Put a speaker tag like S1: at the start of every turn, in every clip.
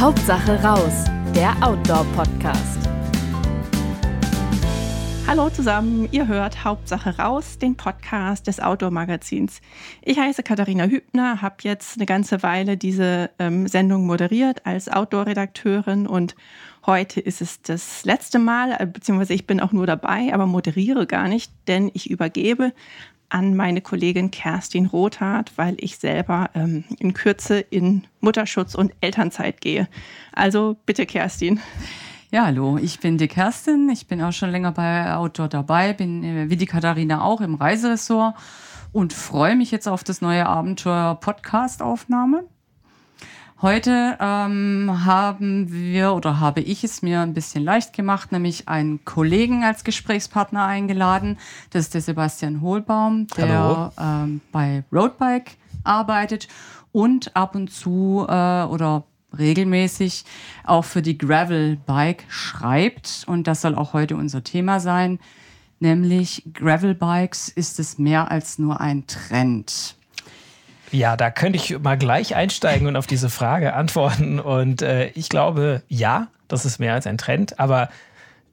S1: Hauptsache raus, der Outdoor-Podcast.
S2: Hallo zusammen, ihr hört Hauptsache raus, den Podcast des Outdoor-Magazins. Ich heiße Katharina Hübner, habe jetzt eine ganze Weile diese ähm, Sendung moderiert als Outdoor-Redakteurin und heute ist es das letzte Mal, äh, beziehungsweise ich bin auch nur dabei, aber moderiere gar nicht, denn ich übergebe an meine Kollegin Kerstin Rothardt, weil ich selber ähm, in Kürze in Mutterschutz und Elternzeit gehe. Also bitte, Kerstin.
S3: Ja, hallo, ich bin die Kerstin. Ich bin auch schon länger bei Outdoor dabei, bin äh, wie die Katharina auch im Reiseressort und freue mich jetzt auf das neue Abenteuer Podcast-Aufnahme. Heute ähm, haben wir oder habe ich es mir ein bisschen leicht gemacht, nämlich einen Kollegen als Gesprächspartner eingeladen. Das ist der Sebastian Hohlbaum, der ähm, bei Roadbike arbeitet und ab und zu äh, oder regelmäßig auch für die Gravel Bike schreibt. Und das soll auch heute unser Thema sein. Nämlich Gravel Bikes ist es mehr als nur ein Trend.
S4: Ja, da könnte ich mal gleich einsteigen und auf diese Frage antworten. Und äh, ich glaube, ja, das ist mehr als ein Trend. Aber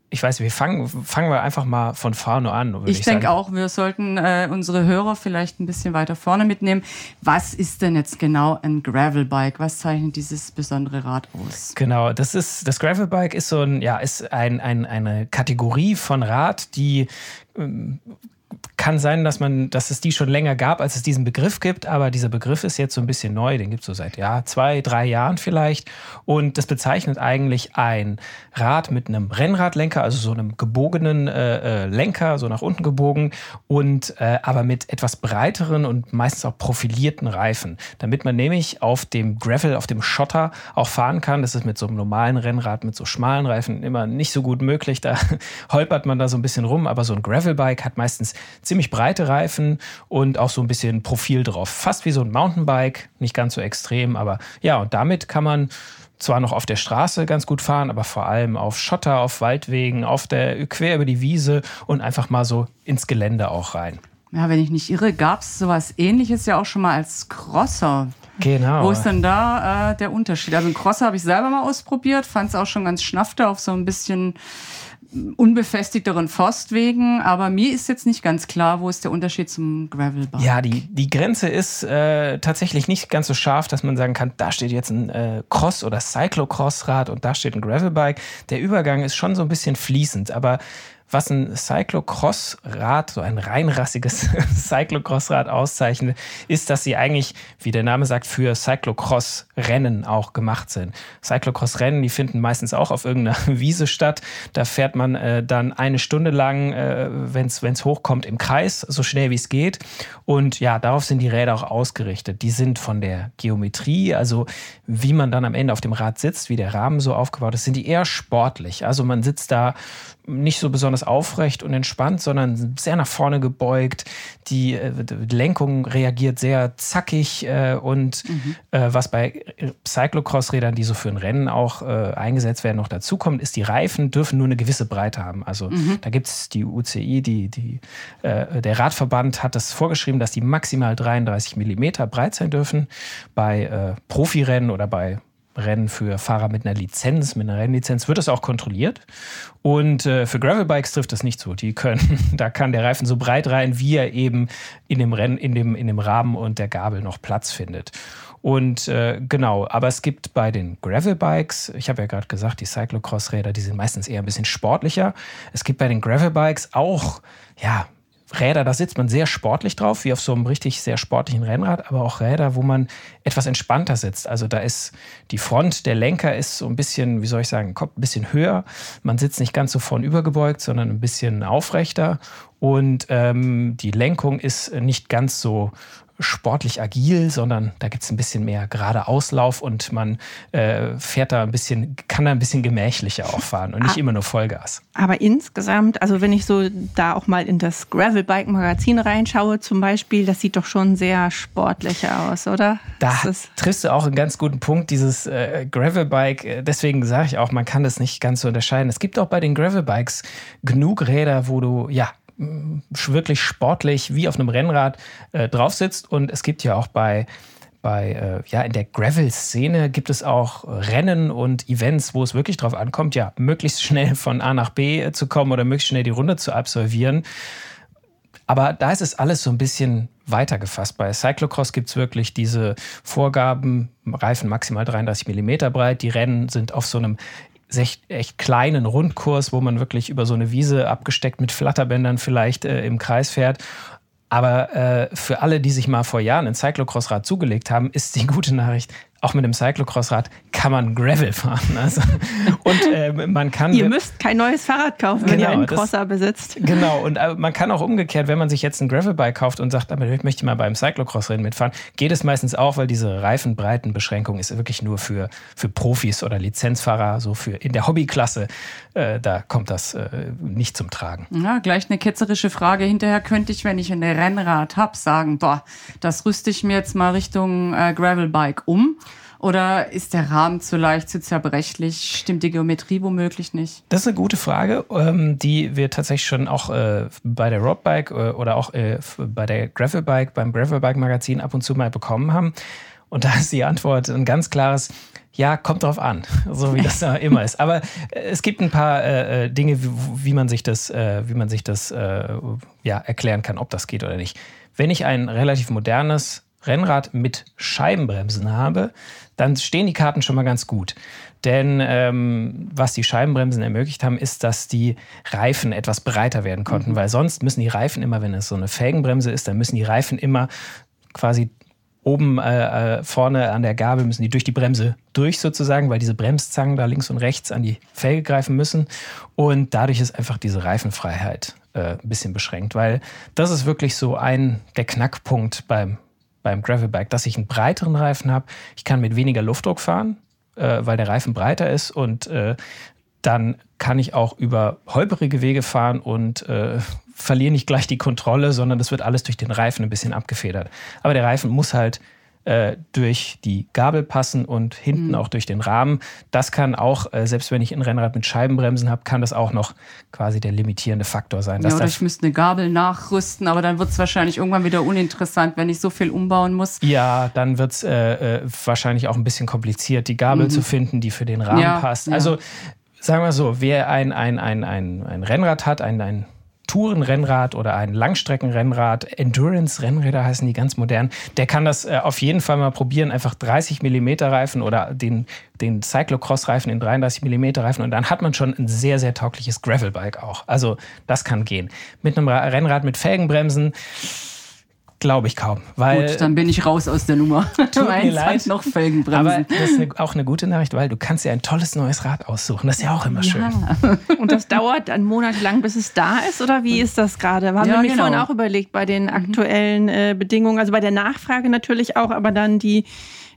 S4: ich weiß, wir fangen, fangen wir einfach mal von vorne an.
S3: Ich, ich denke auch, wir sollten äh, unsere Hörer vielleicht ein bisschen weiter vorne mitnehmen. Was ist denn jetzt genau ein Gravelbike? Was zeichnet dieses besondere Rad aus?
S4: Genau, das ist das Gravelbike ist so ein, ja, ist ein, ein, eine Kategorie von Rad, die ähm, kann sein, dass man, dass es die schon länger gab, als es diesen Begriff gibt, aber dieser Begriff ist jetzt so ein bisschen neu, den gibt es so seit ja, zwei, drei Jahren vielleicht. Und das bezeichnet eigentlich ein Rad mit einem Rennradlenker, also so einem gebogenen äh, äh, Lenker, so nach unten gebogen, und äh, aber mit etwas breiteren und meistens auch profilierten Reifen, damit man nämlich auf dem Gravel, auf dem Schotter auch fahren kann. Das ist mit so einem normalen Rennrad mit so schmalen Reifen immer nicht so gut möglich. Da holpert man da so ein bisschen rum, aber so ein Gravelbike hat meistens ziemlich breite Reifen und auch so ein bisschen Profil drauf. Fast wie so ein Mountainbike, nicht ganz so extrem, aber ja, und damit kann man zwar noch auf der Straße ganz gut fahren, aber vor allem auf Schotter, auf Waldwegen, auf der quer über die Wiese und einfach mal so ins Gelände auch rein.
S3: Ja, wenn ich nicht irre, gab es sowas ähnliches ja auch schon mal als Crosser.
S4: Genau.
S3: Wo ist denn da äh, der Unterschied? Also ein Crosser habe ich selber mal ausprobiert, fand es auch schon ganz schnaffte auf so ein bisschen unbefestigteren Forstwegen, aber mir ist jetzt nicht ganz klar, wo ist der Unterschied zum Gravelbike.
S4: Ja, die, die Grenze ist äh, tatsächlich nicht ganz so scharf, dass man sagen kann, da steht jetzt ein äh, Cross- oder Cyclocross-Rad und da steht ein Gravelbike. Der Übergang ist schon so ein bisschen fließend, aber was ein Cyclocross-Rad, so ein reinrassiges Cyclocross-Rad auszeichnet, ist, dass sie eigentlich, wie der Name sagt, für Cyclocross-Rennen auch gemacht sind. Cyclocross-Rennen, die finden meistens auch auf irgendeiner Wiese statt. Da fährt man äh, dann eine Stunde lang, äh, wenn es hochkommt, im Kreis, so schnell wie es geht. Und ja, darauf sind die Räder auch ausgerichtet. Die sind von der Geometrie, also wie man dann am Ende auf dem Rad sitzt, wie der Rahmen so aufgebaut ist, sind die eher sportlich. Also man sitzt da nicht so besonders aufrecht und entspannt, sondern sehr nach vorne gebeugt. Die, äh, Lenkung reagiert sehr zackig äh, und mhm. äh, was bei Cyclocross-Rädern, die so für ein Rennen auch äh, eingesetzt werden, noch dazukommt, ist, die Reifen dürfen nur eine gewisse Breite haben. Also mhm. da gibt es die UCI, die, die, äh, der Radverband hat das vorgeschrieben, dass die maximal 33 Millimeter breit sein dürfen. Bei äh, Profirennen oder bei Rennen für Fahrer mit einer Lizenz, mit einer Rennlizenz, wird das auch kontrolliert. Und äh, für Gravelbikes trifft das nicht so. Die können, da kann der Reifen so breit rein, wie er eben in dem Rennen, in dem, in dem Rahmen und der Gabel noch Platz findet. Und äh, genau, aber es gibt bei den Gravelbikes, ich habe ja gerade gesagt, die Cyclocross-Räder, die sind meistens eher ein bisschen sportlicher. Es gibt bei den Gravelbikes auch, ja, Räder, da sitzt man sehr sportlich drauf, wie auf so einem richtig sehr sportlichen Rennrad, aber auch Räder, wo man etwas entspannter sitzt. Also da ist die Front, der Lenker ist so ein bisschen, wie soll ich sagen, kommt ein bisschen höher. Man sitzt nicht ganz so vornübergebeugt, sondern ein bisschen aufrechter. Und ähm, die Lenkung ist nicht ganz so sportlich agil, sondern da gibt es ein bisschen mehr gerade Auslauf und man äh, fährt da ein bisschen, kann da ein bisschen gemächlicher auch fahren und nicht ah, immer nur Vollgas.
S2: Aber insgesamt, also wenn ich so da auch mal in das Gravelbike-Magazin reinschaue zum Beispiel, das sieht doch schon sehr sportlicher aus, oder?
S4: Da triffst du auch einen ganz guten Punkt, dieses äh, Gravelbike. Äh, deswegen sage ich auch, man kann das nicht ganz so unterscheiden. Es gibt auch bei den Gravelbikes genug Räder, wo du ja wirklich sportlich wie auf einem Rennrad äh, drauf sitzt. Und es gibt ja auch bei bei, äh, ja, in der Gravel-Szene gibt es auch Rennen und Events, wo es wirklich darauf ankommt, ja, möglichst schnell von A nach B äh, zu kommen oder möglichst schnell die Runde zu absolvieren. Aber da ist es alles so ein bisschen weiter gefasst. Bei Cyclocross gibt es wirklich diese Vorgaben, Reifen maximal 33 mm breit. Die Rennen sind auf so einem echt, echt kleinen Rundkurs, wo man wirklich über so eine Wiese abgesteckt mit Flatterbändern vielleicht äh, im Kreis fährt. Aber äh, für alle, die sich mal vor Jahren ein Cyclocross-Rad zugelegt haben, ist die gute Nachricht, auch mit dem Cyclocross-Rad kann man Gravel fahren. Also, und äh, man kann.
S2: Ihr müsst kein neues Fahrrad kaufen, genau, wenn ihr genau, einen Crosser
S4: das,
S2: besitzt.
S4: Genau, und äh, man kann auch umgekehrt, wenn man sich jetzt ein Gravelbike kauft und sagt, damit möchte ich mal beim Cyclocross-Rennen mitfahren, geht es meistens auch, weil diese Reifenbreitenbeschränkung ist wirklich nur für, für Profis oder Lizenzfahrer, so für in der Hobbyklasse. Äh, da kommt das äh, nicht zum Tragen.
S3: Ja, gleich eine ketzerische Frage. Hinterher könnte ich, wenn ich ein Rennrad habe, sagen, boah, das rüste ich mir jetzt mal Richtung äh, Gravelbike um. Oder ist der Rahmen zu leicht, zu zerbrechlich? Stimmt die Geometrie womöglich nicht?
S4: Das ist eine gute Frage, ähm, die wir tatsächlich schon auch äh, bei der Roadbike äh, oder auch äh, bei der Gravelbike, beim Gravelbike-Magazin ab und zu mal bekommen haben. Und da ist die Antwort ein ganz klares ja, kommt drauf an, so wie das immer ist. Aber es gibt ein paar äh, Dinge, wie, wie, man sich das, äh, wie man sich das äh, ja, erklären kann, ob das geht oder nicht. Wenn ich ein relativ modernes Rennrad mit Scheibenbremsen habe, dann stehen die Karten schon mal ganz gut. Denn ähm, was die Scheibenbremsen ermöglicht haben, ist, dass die Reifen etwas breiter werden konnten. Mhm. Weil sonst müssen die Reifen immer, wenn es so eine Felgenbremse ist, dann müssen die Reifen immer quasi oben äh, äh, vorne an der Gabel müssen die durch die Bremse durch sozusagen, weil diese Bremszangen da links und rechts an die Felge greifen müssen. Und dadurch ist einfach diese Reifenfreiheit äh, ein bisschen beschränkt, weil das ist wirklich so ein der Knackpunkt beim beim Gravelbike, dass ich einen breiteren Reifen habe. Ich kann mit weniger Luftdruck fahren, äh, weil der Reifen breiter ist und äh, dann kann ich auch über holperige Wege fahren und äh, verliere nicht gleich die Kontrolle, sondern das wird alles durch den Reifen ein bisschen abgefedert. Aber der Reifen muss halt äh, durch die Gabel passen und hinten mhm. auch durch den Rahmen. Das kann auch, äh, selbst wenn ich ein Rennrad mit Scheibenbremsen habe, kann das auch noch quasi der limitierende Faktor sein.
S3: Ja, oder ich müsste eine Gabel nachrüsten, aber dann wird es wahrscheinlich irgendwann wieder uninteressant, wenn ich so viel umbauen muss.
S4: Ja, dann wird es äh, äh, wahrscheinlich auch ein bisschen kompliziert, die Gabel mhm. zu finden, die für den Rahmen ja, passt. Also ja. sagen wir so, wer ein, ein, ein, ein, ein Rennrad hat, ein, ein Tourenrennrad oder ein Langstreckenrennrad, Endurance-Rennräder heißen die ganz modern, der kann das äh, auf jeden Fall mal probieren. Einfach 30 mm Reifen oder den, den Cyclocross-Reifen in 33 mm Reifen und dann hat man schon ein sehr, sehr taugliches Gravelbike auch. Also das kann gehen. Mit einem Rennrad mit Felgenbremsen Glaube ich kaum. Weil
S3: Gut, dann bin ich raus aus der Nummer.
S4: Tut mir leid. noch Felgenbremsen. Aber das ist eine, auch eine gute Nachricht, weil du kannst ja ein tolles neues Rad aussuchen. Das ist ja auch immer ja. schön.
S2: Und das dauert einen Monat lang, bis es da ist? Oder wie ist das gerade? Haben ja, wir mir genau. vorhin auch überlegt bei den mhm. aktuellen äh, Bedingungen. Also bei der Nachfrage natürlich auch, aber dann die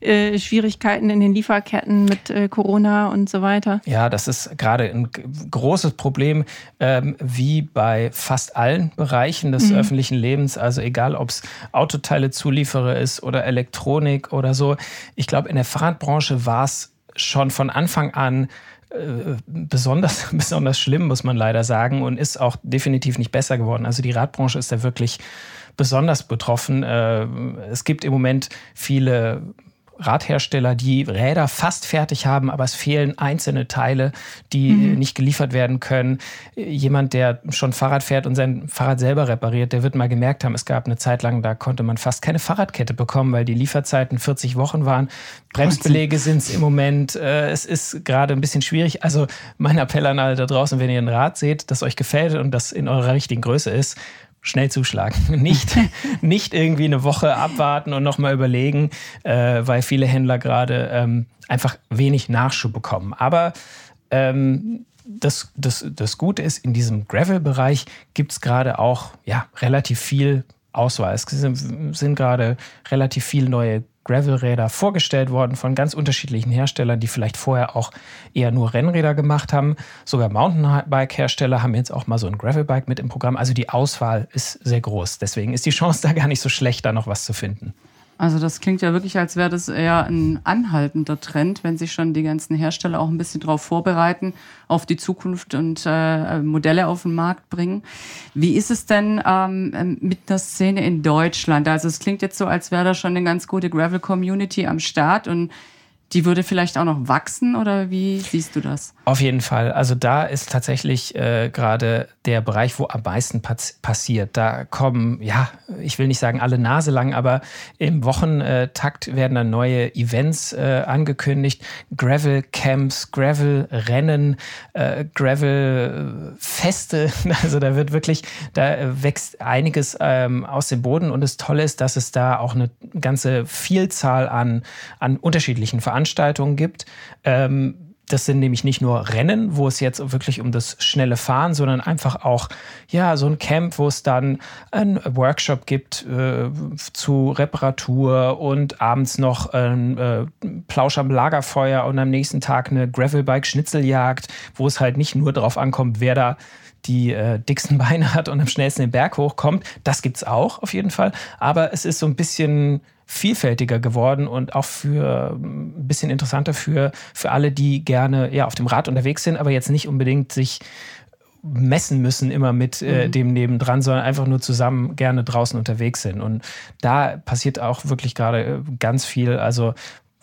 S2: äh, Schwierigkeiten in den Lieferketten mit äh, Corona und so weiter?
S4: Ja, das ist gerade ein großes Problem, ähm, wie bei fast allen Bereichen des mhm. öffentlichen Lebens. Also egal, ob es Autoteile-Zulieferer ist oder Elektronik oder so. Ich glaube, in der Fahrradbranche war es schon von Anfang an äh, besonders, besonders schlimm, muss man leider sagen, und ist auch definitiv nicht besser geworden. Also die Radbranche ist da wirklich besonders betroffen. Äh, es gibt im Moment viele Radhersteller, die Räder fast fertig haben, aber es fehlen einzelne Teile, die mhm. nicht geliefert werden können. Jemand, der schon Fahrrad fährt und sein Fahrrad selber repariert, der wird mal gemerkt haben, es gab eine Zeit lang, da konnte man fast keine Fahrradkette bekommen, weil die Lieferzeiten 40 Wochen waren. Bremsbelege sind es im Moment. Äh, es ist gerade ein bisschen schwierig. Also mein Appell an alle da draußen, wenn ihr ein Rad seht, das euch gefällt und das in eurer richtigen Größe ist, schnell zuschlagen. Nicht, nicht irgendwie eine Woche abwarten und nochmal überlegen, äh, weil viele Händler gerade ähm, einfach wenig Nachschub bekommen. Aber ähm, das, das, das Gute ist, in diesem Gravel-Bereich gibt es gerade auch ja, relativ viel Auswahl. Es sind, sind gerade relativ viele neue Gravelräder vorgestellt worden von ganz unterschiedlichen Herstellern, die vielleicht vorher auch eher nur Rennräder gemacht haben. Sogar Mountainbike-Hersteller haben jetzt auch mal so ein Gravelbike mit im Programm. Also die Auswahl ist sehr groß. Deswegen ist die Chance da gar nicht so schlecht, da noch was zu finden.
S3: Also das klingt ja wirklich, als wäre das eher ein anhaltender Trend, wenn sich schon die ganzen Hersteller auch ein bisschen darauf vorbereiten, auf die Zukunft und äh, Modelle auf den Markt bringen. Wie ist es denn ähm, mit der Szene in Deutschland? Also es klingt jetzt so, als wäre da schon eine ganz gute Gravel-Community am Start und die würde vielleicht auch noch wachsen oder wie siehst du das?
S4: Auf jeden Fall. Also da ist tatsächlich äh, gerade der Bereich, wo am meisten passiert. Da kommen, ja, ich will nicht sagen alle Nase lang, aber im Wochentakt werden dann neue Events äh, angekündigt. Gravel-Camps, Gravel-Rennen, äh, Gravel-Feste. Also da wird wirklich, da wächst einiges ähm, aus dem Boden und das Tolle ist, dass es da auch eine ganze Vielzahl an, an unterschiedlichen Veranstaltungen Veranstaltungen gibt. Ähm, das sind nämlich nicht nur Rennen, wo es jetzt wirklich um das schnelle Fahren, sondern einfach auch ja so ein Camp, wo es dann einen Workshop gibt äh, zu Reparatur und abends noch ein äh, Plausch am Lagerfeuer und am nächsten Tag eine Gravelbike-Schnitzeljagd, wo es halt nicht nur darauf ankommt, wer da die äh, dicksten Beine hat und am schnellsten den Berg hochkommt. Das gibt es auch auf jeden Fall. Aber es ist so ein bisschen vielfältiger geworden und auch für ein bisschen interessanter für, für alle, die gerne ja, auf dem Rad unterwegs sind, aber jetzt nicht unbedingt sich messen müssen immer mit äh, mhm. dem nebendran, sondern einfach nur zusammen gerne draußen unterwegs sind. Und da passiert auch wirklich gerade äh, ganz viel. Also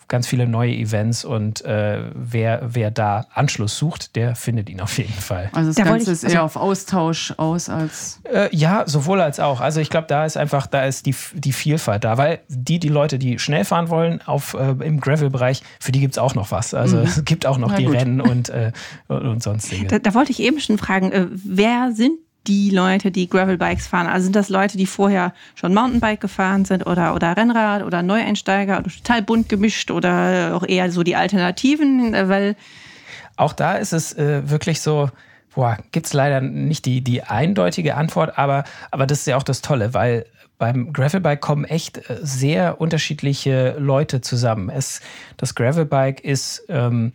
S4: ganz viele neue Events und äh, wer, wer da Anschluss sucht, der findet ihn auf jeden Fall.
S3: Also das da Ganze ich, ist eher also, auf Austausch aus als.
S4: Äh, ja, sowohl als auch. Also ich glaube, da ist einfach, da ist die, die Vielfalt da, weil die, die Leute, die schnell fahren wollen auf, äh, im Gravel-Bereich, für die gibt es auch noch was. Also mhm. es gibt auch noch Na die gut. Rennen und, äh, und, und sonstige.
S2: Da, da, wollte ich eben schon fragen, äh, wer sind die Leute, die Gravelbikes fahren? Also sind das Leute, die vorher schon Mountainbike gefahren sind oder, oder Rennrad oder Neueinsteiger oder total bunt gemischt oder auch eher so die Alternativen? Weil
S4: auch da ist es äh, wirklich so, boah, gibt es leider nicht die, die eindeutige Antwort, aber, aber das ist ja auch das Tolle, weil beim Gravelbike kommen echt äh, sehr unterschiedliche Leute zusammen. Es, das Gravelbike ist ähm,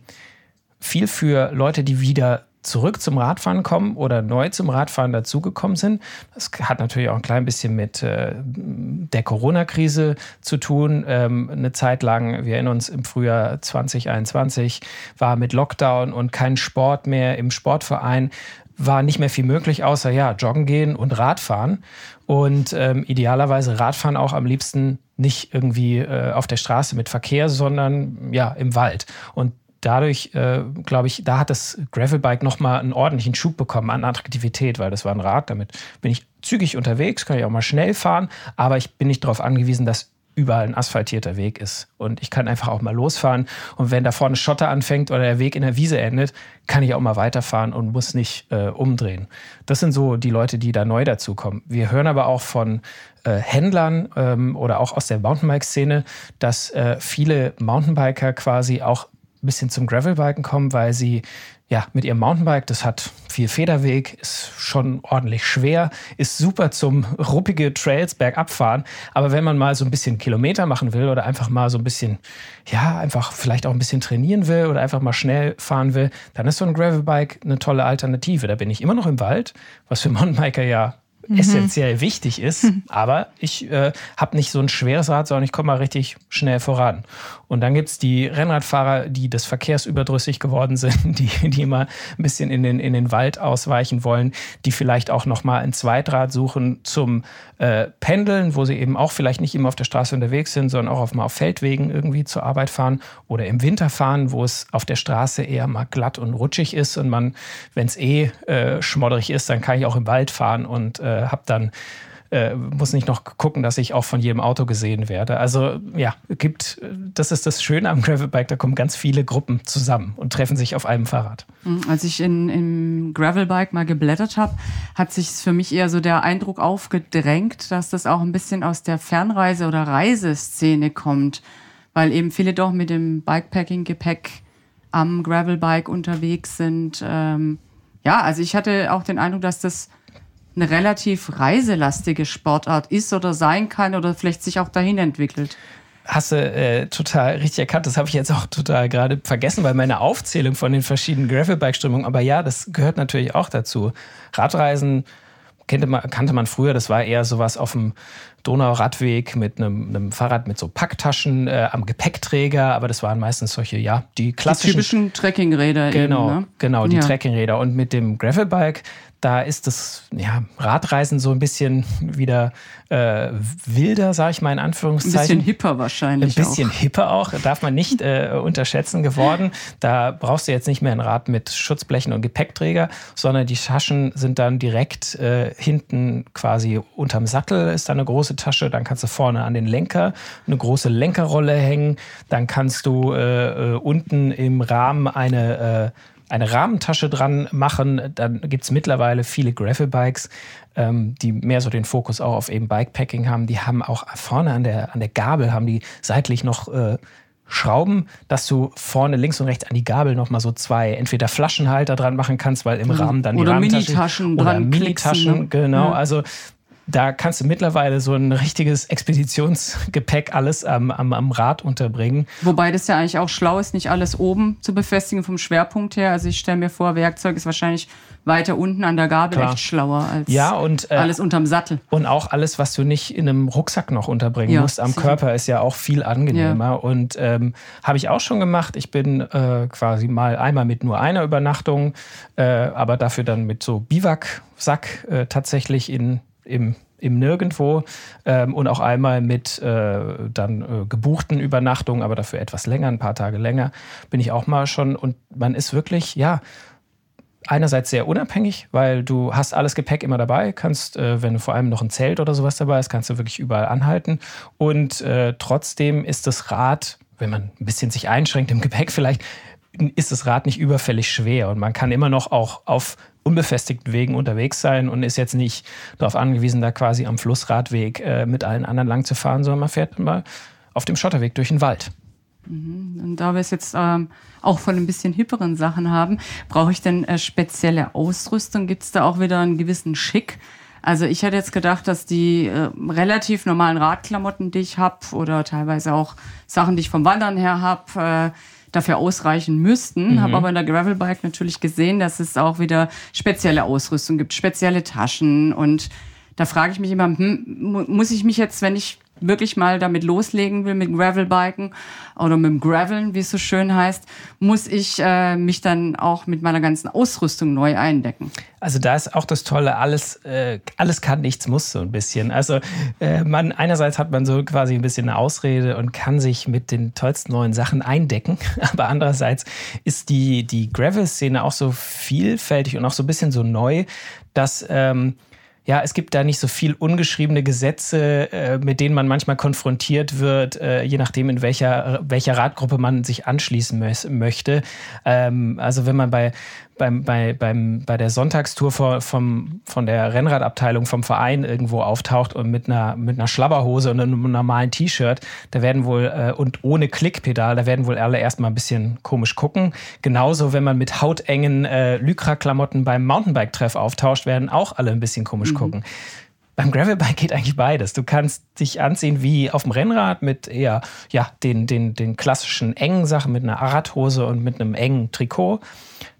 S4: viel für Leute, die wieder zurück zum Radfahren kommen oder neu zum Radfahren dazugekommen sind. Das hat natürlich auch ein klein bisschen mit äh, der Corona-Krise zu tun. Ähm, eine Zeit lang, wir erinnern uns, im Frühjahr 2021 war mit Lockdown und kein Sport mehr im Sportverein war nicht mehr viel möglich, außer ja, joggen gehen und Radfahren. Und ähm, idealerweise Radfahren auch am liebsten nicht irgendwie äh, auf der Straße mit Verkehr, sondern ja, im Wald. Und dadurch, äh, glaube ich, da hat das Gravelbike nochmal einen ordentlichen Schub bekommen an Attraktivität, weil das war ein Rad, damit bin ich zügig unterwegs, kann ich auch mal schnell fahren, aber ich bin nicht darauf angewiesen, dass überall ein asphaltierter Weg ist. Und ich kann einfach auch mal losfahren. Und wenn da vorne Schotter anfängt oder der Weg in der Wiese endet, kann ich auch mal weiterfahren und muss nicht äh, umdrehen. Das sind so die Leute, die da neu dazukommen. Wir hören aber auch von äh, Händlern ähm, oder auch aus der Mountainbike-Szene, dass äh, viele Mountainbiker quasi auch bisschen zum Gravelbiken kommen, weil sie ja mit ihrem Mountainbike, das hat viel Federweg, ist schon ordentlich schwer, ist super zum ruppige Trails bergab fahren. Aber wenn man mal so ein bisschen Kilometer machen will oder einfach mal so ein bisschen, ja, einfach vielleicht auch ein bisschen trainieren will oder einfach mal schnell fahren will, dann ist so ein Gravelbike eine tolle Alternative. Da bin ich immer noch im Wald, was für Mountainbiker ja mhm. essentiell wichtig ist. Aber ich äh, habe nicht so ein schweres Rad, sondern ich komme mal richtig schnell voran. Und dann gibt es die Rennradfahrer, die des Verkehrs überdrüssig geworden sind, die, die immer ein bisschen in den, in den Wald ausweichen wollen, die vielleicht auch nochmal ein Zweitrad suchen zum äh, Pendeln, wo sie eben auch vielleicht nicht immer auf der Straße unterwegs sind, sondern auch auf, mal auf Feldwegen irgendwie zur Arbeit fahren oder im Winter fahren, wo es auf der Straße eher mal glatt und rutschig ist und man, wenn es eh äh, schmodderig ist, dann kann ich auch im Wald fahren und äh, habe dann äh, muss nicht noch gucken, dass ich auch von jedem Auto gesehen werde. Also ja, gibt, das ist das Schöne am Gravelbike, da kommen ganz viele Gruppen zusammen und treffen sich auf einem Fahrrad.
S3: Mhm, als ich in, im Gravelbike mal geblättert habe, hat sich für mich eher so der Eindruck aufgedrängt, dass das auch ein bisschen aus der Fernreise- oder Reiseszene kommt, weil eben viele doch mit dem Bikepacking-Gepäck am Gravelbike unterwegs sind. Ähm, ja, also ich hatte auch den Eindruck, dass das eine relativ reiselastige Sportart ist oder sein kann oder vielleicht sich auch dahin entwickelt.
S4: Hast du äh, total richtig erkannt. Das habe ich jetzt auch total gerade vergessen bei meiner Aufzählung von den verschiedenen Gravelbike-Strömungen. Aber ja, das gehört natürlich auch dazu. Radreisen kannte man, kannte man früher, das war eher sowas auf dem Donauradweg mit einem, einem Fahrrad mit so Packtaschen äh, am Gepäckträger, aber das waren meistens solche, ja, die klassischen.
S3: Die typischen Trekkingräder.
S4: Genau,
S3: eben, ne?
S4: genau, die
S3: Ja.
S4: Trekkingräder. Und mit dem Gravelbike, da ist das ja, Radreisen so ein bisschen wieder äh, wilder, sage ich mal in
S3: Ein
S4: Anführungszeichen.
S3: bisschen hipper wahrscheinlich.
S4: Ein bisschen
S3: Auch.
S4: hipper auch, darf man nicht äh, unterschätzen geworden. Da brauchst du jetzt nicht mehr ein Rad mit Schutzblechen und Gepäckträger, sondern die Taschen sind dann direkt äh, hinten quasi unterm Sattel ist da eine große Tasche. Dann kannst du vorne an den Lenker eine große Lenkerrolle hängen. Dann kannst du äh, äh, unten im Rahmen eine äh, eine Rahmentasche dran machen. Dann gibt es mittlerweile viele Gravelbikes, ähm, die mehr so den Fokus auch auf eben Bikepacking haben. Die haben auch vorne an der, an der Gabel, haben die seitlich noch äh, Schrauben, dass du vorne links und rechts an die Gabel noch mal so zwei entweder Flaschenhalter dran machen kannst, weil im Rahmen dann die
S3: Oder
S4: Rahmentasche-
S3: Minitaschen
S4: oder
S3: dran
S4: Minitaschen,
S3: klicksen,
S4: genau.
S3: Ja.
S4: Also da kannst du mittlerweile so ein richtiges Expeditionsgepäck alles am, am, am Rad unterbringen.
S3: Wobei das ja eigentlich auch schlau ist, nicht alles oben zu befestigen vom Schwerpunkt her. Also ich stelle mir vor, Werkzeug ist wahrscheinlich weiter unten an der Gabel
S4: Klar.
S3: echt schlauer als
S4: Ja, und äh,
S3: alles unterm Sattel.
S4: Und auch alles, was du nicht in einem Rucksack noch unterbringen
S3: Ja,
S4: musst am
S3: sicher.
S4: Körper, ist ja auch viel angenehmer. Und ähm, habe ich auch schon gemacht. Ich bin äh, quasi mal einmal mit nur einer Übernachtung, äh, aber dafür dann mit so Biwaksack äh, tatsächlich in, im, im Nirgendwo ähm, und auch einmal mit äh, dann äh, gebuchten Übernachtungen, aber dafür etwas länger, ein paar Tage länger, bin ich auch mal schon. Und man ist wirklich, ja, einerseits sehr unabhängig, weil du hast alles Gepäck immer dabei, kannst, äh, wenn du vor allem noch ein Zelt oder sowas dabei hast, kannst du wirklich überall anhalten. Und äh, trotzdem ist das Rad, wenn man ein bisschen sich einschränkt im Gepäck vielleicht, ist das Rad nicht überfällig schwer und man kann immer noch auch auf unbefestigten Wegen unterwegs sein und ist jetzt nicht darauf angewiesen, da quasi am Flussradweg äh, mit allen anderen lang zu fahren, sondern man fährt mal auf dem Schotterweg durch den Wald.
S3: Und da wir es jetzt ähm, auch von ein bisschen hipperen Sachen haben, brauche ich denn äh, spezielle Ausrüstung? Gibt es da auch wieder einen gewissen Schick? Also ich hätte jetzt gedacht, dass die äh, relativ normalen Radklamotten, die ich habe, oder teilweise auch Sachen, die ich vom Wandern her habe, äh, dafür ausreichen müssten. Habe aber in der Gravelbike natürlich gesehen, dass es auch wieder spezielle Ausrüstung gibt, spezielle Taschen. Und da frage ich mich immer, hm, mu- muss ich mich jetzt, wenn ich wirklich mal damit loslegen will mit Gravelbiken oder mit dem Graveln, wie es so schön heißt, muss ich äh, mich dann auch mit meiner ganzen Ausrüstung neu eindecken.
S4: Also da ist auch das Tolle, alles, äh, alles kann, nichts muss so ein bisschen. Also äh, man einerseits hat man so quasi ein bisschen eine Ausrede und kann sich mit den tollsten neuen Sachen eindecken, aber andererseits ist die, die Gravel-Szene auch so vielfältig und auch so ein bisschen so neu, dass ähm, ja, es gibt da nicht so viel ungeschriebene Gesetze, äh, mit denen man manchmal konfrontiert wird, äh, je nachdem, in welcher, welcher Radgruppe man sich anschließen mö- möchte. Ähm, also wenn man bei, beim, bei, beim, bei der Sonntagstour vor, vom, von der Rennradabteilung vom Verein irgendwo auftaucht und mit einer, mit einer Schlabberhose und einem normalen T-Shirt, da werden wohl, äh, und ohne Klickpedal, da werden wohl alle erstmal ein bisschen komisch gucken. Genauso, wenn man mit hautengen äh, Lycra-Klamotten beim Mountainbike-Treff auftaucht, werden auch alle ein bisschen komisch gucken. Beim Gravelbike geht eigentlich beides. Du kannst dich anziehen wie auf dem Rennrad mit eher ja, den, den, den klassischen engen Sachen, mit einer Radhose und mit einem engen Trikot.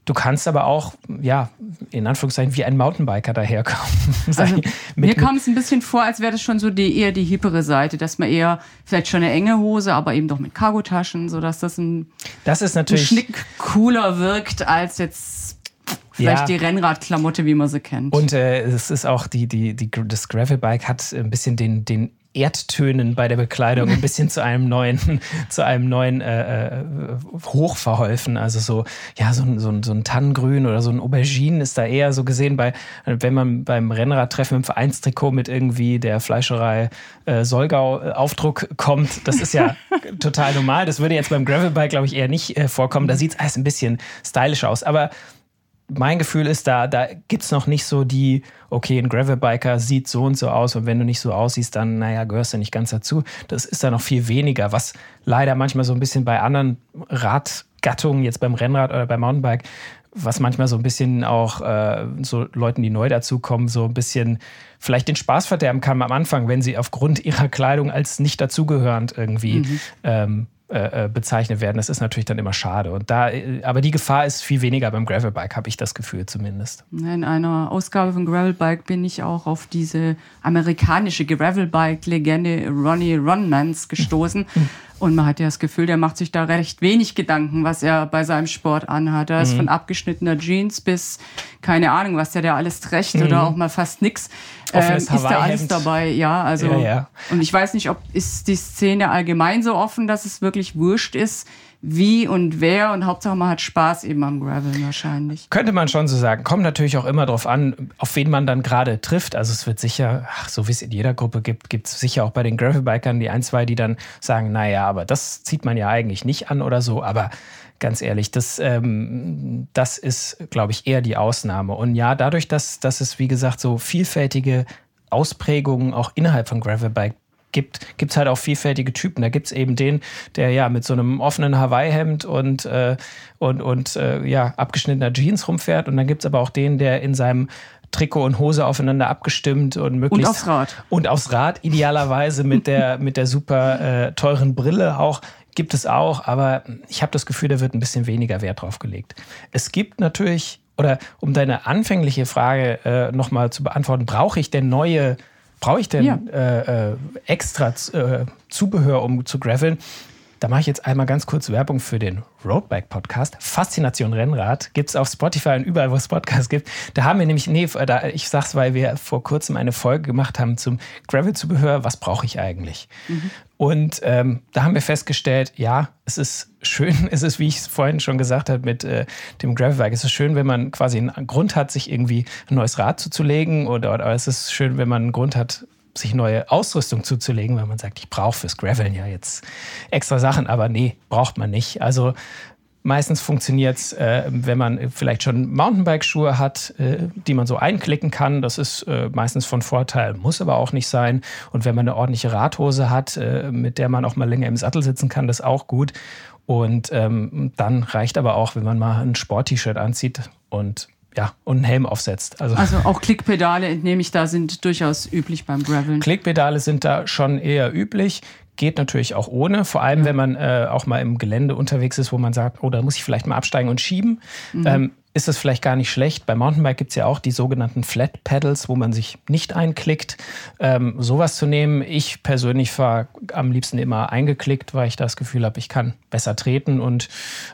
S4: Du kannst aber auch, ja, in Anführungszeichen, wie ein Mountainbiker daherkommen.
S3: Also,
S4: Mit-
S3: mir kam es ein bisschen vor, als wäre das schon so die eher die hippere Seite, dass man eher vielleicht schon eine enge Hose, aber eben doch mit Cargotaschen, sodass das ein,
S4: das ist
S3: ein
S4: natürlich.
S3: Schnick cooler wirkt als jetzt vielleicht
S4: Ja.
S3: die Rennradklamotte, wie man sie kennt.
S4: Und äh, es ist auch die, die, die, das Gravelbike hat ein bisschen den, den Erdtönen bei der Bekleidung ein bisschen zu einem neuen, zu einem neuen äh, äh, Hoch verholfen. Also so, ja, so ein, so, ein, so ein Tannengrün oder so ein Aubergine ist da eher so gesehen bei, wenn man beim Rennradtreffen im Vereinstrikot mit irgendwie der Fleischerei äh, Solgau Aufdruck kommt. Das ist ja total normal. Das würde jetzt beim Gravelbike, glaube ich, eher nicht äh, vorkommen. Da sieht es alles ein bisschen stylisch aus. Aber mein Gefühl ist, da, da gibt es noch nicht so die, okay, ein Gravelbiker sieht so und so aus und wenn du nicht so aussiehst, dann, naja, gehörst du nicht ganz dazu. Das ist da noch viel weniger, was leider manchmal so ein bisschen bei anderen Radgattungen, jetzt beim Rennrad oder beim Mountainbike, was manchmal so ein bisschen auch äh, so Leuten, die neu dazukommen, so ein bisschen vielleicht den Spaß verderben kann am Anfang, wenn sie aufgrund ihrer Kleidung als nicht dazugehörend irgendwie ähm, äh, äh, bezeichnet werden. Das ist natürlich dann immer schade. Und da, äh, aber die Gefahr ist viel weniger beim Gravelbike, habe ich das Gefühl zumindest.
S3: In einer Ausgabe von Gravelbike bin ich auch auf diese amerikanische Gravelbike-Legende Ronnie Ronmans gestoßen. Und man hat ja das Gefühl, der macht sich da recht wenig Gedanken, was er bei seinem Sport anhat. Er ist mhm. von abgeschnittener Jeans bis keine Ahnung, was der da alles trägt mhm. oder auch mal fast nix. Ähm, ist da alles dabei, ja. Also ja, ja. und ich weiß nicht, ob ist die Szene allgemein so offen, dass es wirklich wurscht ist, wie und wer und Hauptsache man hat Spaß eben am Graveln wahrscheinlich.
S4: Könnte man schon so sagen. Kommt natürlich auch immer darauf an, auf wen man dann gerade trifft. Also es wird sicher, ach, so wie es in jeder Gruppe gibt, gibt es sicher auch bei den Gravelbikern die ein, zwei, die dann sagen, naja, aber das zieht man ja eigentlich nicht an oder so. Aber ganz ehrlich, das, ähm, das ist, glaube ich, eher die Ausnahme. Und ja, dadurch, dass, dass es, wie gesagt, so vielfältige Ausprägungen auch innerhalb von Gravelbike gibt, gibt es halt auch vielfältige Typen. Da gibt es eben den, der ja mit so einem offenen Hawaii-Hemd und, äh, und, und äh, ja, abgeschnittener Jeans rumfährt. Und dann gibt es aber auch den, der in seinem Trikot und Hose aufeinander abgestimmt und möglichst.
S3: Und aufs Rad.
S4: Und aufs Rad, idealerweise mit der, mit der super äh, teuren Brille auch. Gibt es auch, aber ich habe das Gefühl, da wird ein bisschen weniger Wert drauf gelegt. Es gibt natürlich, oder um deine anfängliche Frage äh, nochmal zu beantworten, brauche ich denn neue brauche ich denn ja. äh, äh, extra äh, Zubehör, um zu graveln? Da mache ich jetzt einmal ganz kurz Werbung für den Roadbike Podcast. Faszination Rennrad gibt es auf Spotify und überall, wo es Podcasts gibt. Da haben wir nämlich, nee, da, ich sag's, weil wir vor kurzem eine Folge gemacht haben zum Gravel-Zubehör. Was brauche ich eigentlich? Mhm. Und ähm, da haben wir festgestellt, ja, es ist schön, es ist, wie ich es vorhin schon gesagt habe, mit äh, dem Gravelbike, es ist schön, wenn man quasi einen Grund hat, sich irgendwie ein neues Rad zuzulegen oder, oder es ist schön, wenn man einen Grund hat, sich neue Ausrüstung zuzulegen, weil man sagt, ich brauche fürs Graveln ja jetzt extra Sachen, aber nee, braucht man nicht. Also meistens funktioniert es, äh, wenn man vielleicht schon Mountainbike-Schuhe hat, äh, die man so einklicken kann. Das ist äh, meistens von Vorteil, muss aber auch nicht sein. Und wenn man eine ordentliche Radhose hat, äh, mit der man auch mal länger im Sattel sitzen kann, das ist auch gut. Und ähm, dann reicht aber auch, wenn man mal ein Sport-T-Shirt anzieht und ja, und einen Helm aufsetzt.
S3: Also, also auch Klickpedale, entnehme ich da, sind durchaus üblich beim Graveln.
S4: Klickpedale sind da schon eher üblich. Geht natürlich auch ohne, vor allem ja. wenn man äh, auch mal im Gelände unterwegs ist, wo man sagt, oh, da muss ich vielleicht mal absteigen und schieben. Mhm. Ähm, ist das vielleicht gar nicht schlecht. Bei Mountainbike gibt es ja auch die sogenannten Flat Pedals, wo man sich nicht einklickt. Ähm, sowas zu nehmen, ich persönlich fahre am liebsten immer eingeklickt, weil ich das Gefühl habe, ich kann besser treten und